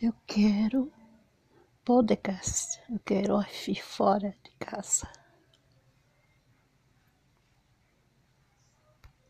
Eu quero podcast. Eu quero ir fora de casa.